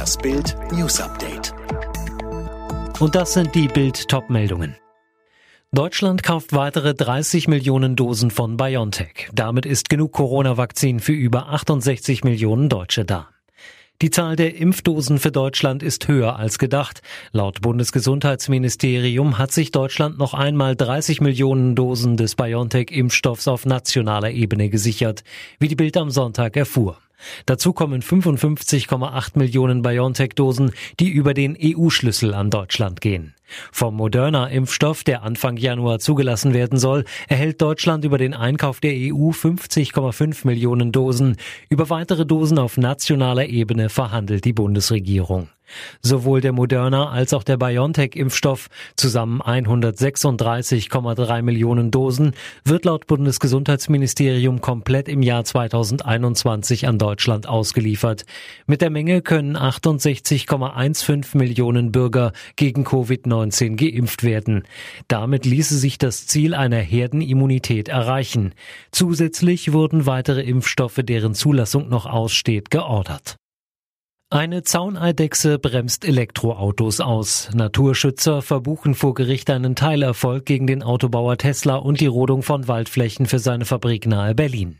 Das Bild News Update. Und das sind die Bild Topmeldungen. Deutschland kauft weitere 30 Millionen Dosen von BioNTech. Damit ist genug Corona-Vakzin für über 68 Millionen Deutsche da. Die Zahl der Impfdosen für Deutschland ist höher als gedacht. Laut Bundesgesundheitsministerium hat sich Deutschland noch einmal 30 Millionen Dosen des BioNTech-Impfstoffs auf nationaler Ebene gesichert, wie die Bild am Sonntag erfuhr. Dazu kommen 55,8 Millionen BioNTech-Dosen, die über den EU-Schlüssel an Deutschland gehen. Vom Moderna-Impfstoff, der Anfang Januar zugelassen werden soll, erhält Deutschland über den Einkauf der EU 50,5 Millionen Dosen. Über weitere Dosen auf nationaler Ebene verhandelt die Bundesregierung. Sowohl der Moderna als auch der BioNTech-Impfstoff, zusammen 136,3 Millionen Dosen, wird laut Bundesgesundheitsministerium komplett im Jahr 2021 an Deutschland ausgeliefert. Mit der Menge können 68,15 Millionen Bürger gegen Covid-19 geimpft werden. Damit ließe sich das Ziel einer Herdenimmunität erreichen. Zusätzlich wurden weitere Impfstoffe, deren Zulassung noch aussteht, geordert. Eine Zauneidechse bremst Elektroautos aus. Naturschützer verbuchen vor Gericht einen Teilerfolg gegen den Autobauer Tesla und die Rodung von Waldflächen für seine Fabrik nahe Berlin.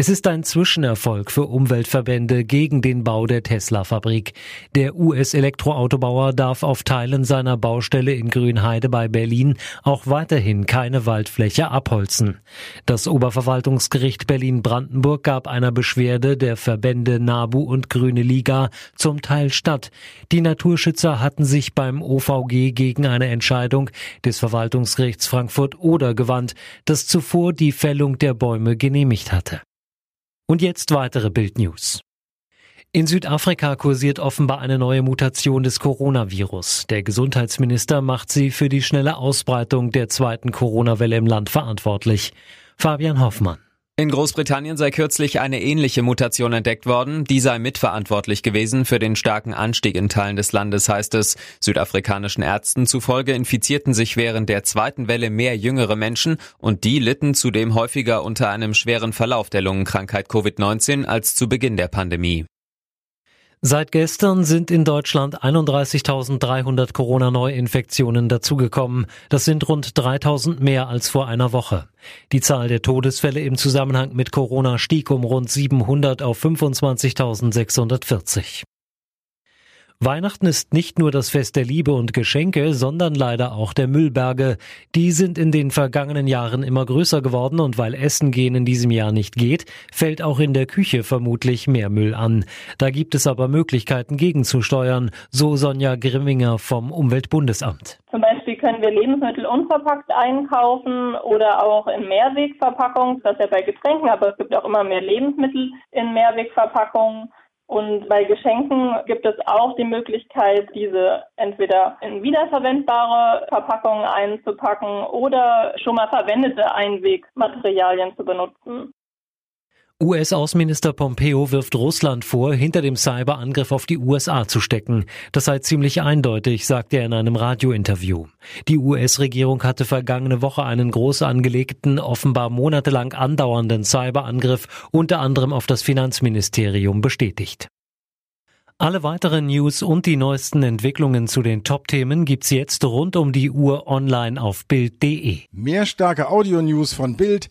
Es ist ein Zwischenerfolg für Umweltverbände gegen den Bau der Tesla-Fabrik. Der US-Elektroautobauer darf auf Teilen seiner Baustelle in Grünheide bei Berlin auch weiterhin keine Waldfläche abholzen. Das Oberverwaltungsgericht Berlin-Brandenburg gab einer Beschwerde der Verbände NABU und Grüne Liga zum Teil statt. Die Naturschützer hatten sich beim OVG gegen eine Entscheidung des Verwaltungsgerichts Frankfurt-Oder gewandt, das zuvor die Fällung der Bäume genehmigt hatte. Und jetzt weitere Bildnews. In Südafrika kursiert offenbar eine neue Mutation des Coronavirus. Der Gesundheitsminister macht sie für die schnelle Ausbreitung der zweiten Corona-Welle im Land verantwortlich. Fabian Hoffmann. In Großbritannien sei kürzlich eine ähnliche Mutation entdeckt worden. Die sei mitverantwortlich gewesen für den starken Anstieg in Teilen des Landes, heißt es. Südafrikanischen Ärzten zufolge infizierten sich während der zweiten Welle mehr jüngere Menschen und die litten zudem häufiger unter einem schweren Verlauf der Lungenkrankheit Covid-19 als zu Beginn der Pandemie. Seit gestern sind in Deutschland 31.300 Corona-Neuinfektionen dazugekommen. Das sind rund 3.000 mehr als vor einer Woche. Die Zahl der Todesfälle im Zusammenhang mit Corona stieg um rund 700 auf 25.640. Weihnachten ist nicht nur das Fest der Liebe und Geschenke, sondern leider auch der Müllberge. Die sind in den vergangenen Jahren immer größer geworden und weil Essen gehen in diesem Jahr nicht geht, fällt auch in der Küche vermutlich mehr Müll an. Da gibt es aber Möglichkeiten gegenzusteuern, so Sonja Grimminger vom Umweltbundesamt. Zum Beispiel können wir Lebensmittel unverpackt einkaufen oder auch in Mehrwegverpackungen. Das ist ja bei Getränken, aber es gibt auch immer mehr Lebensmittel in Mehrwegverpackungen. Und bei Geschenken gibt es auch die Möglichkeit, diese entweder in wiederverwendbare Verpackungen einzupacken oder schon mal verwendete Einwegmaterialien zu benutzen. US-Außenminister Pompeo wirft Russland vor, hinter dem Cyberangriff auf die USA zu stecken. Das sei ziemlich eindeutig, sagte er in einem Radiointerview. Die US-Regierung hatte vergangene Woche einen groß angelegten, offenbar monatelang andauernden Cyberangriff unter anderem auf das Finanzministerium bestätigt. Alle weiteren News und die neuesten Entwicklungen zu den Top-Themen gibt's jetzt rund um die Uhr online auf Bild.de. Mehr starke Audio-News von Bild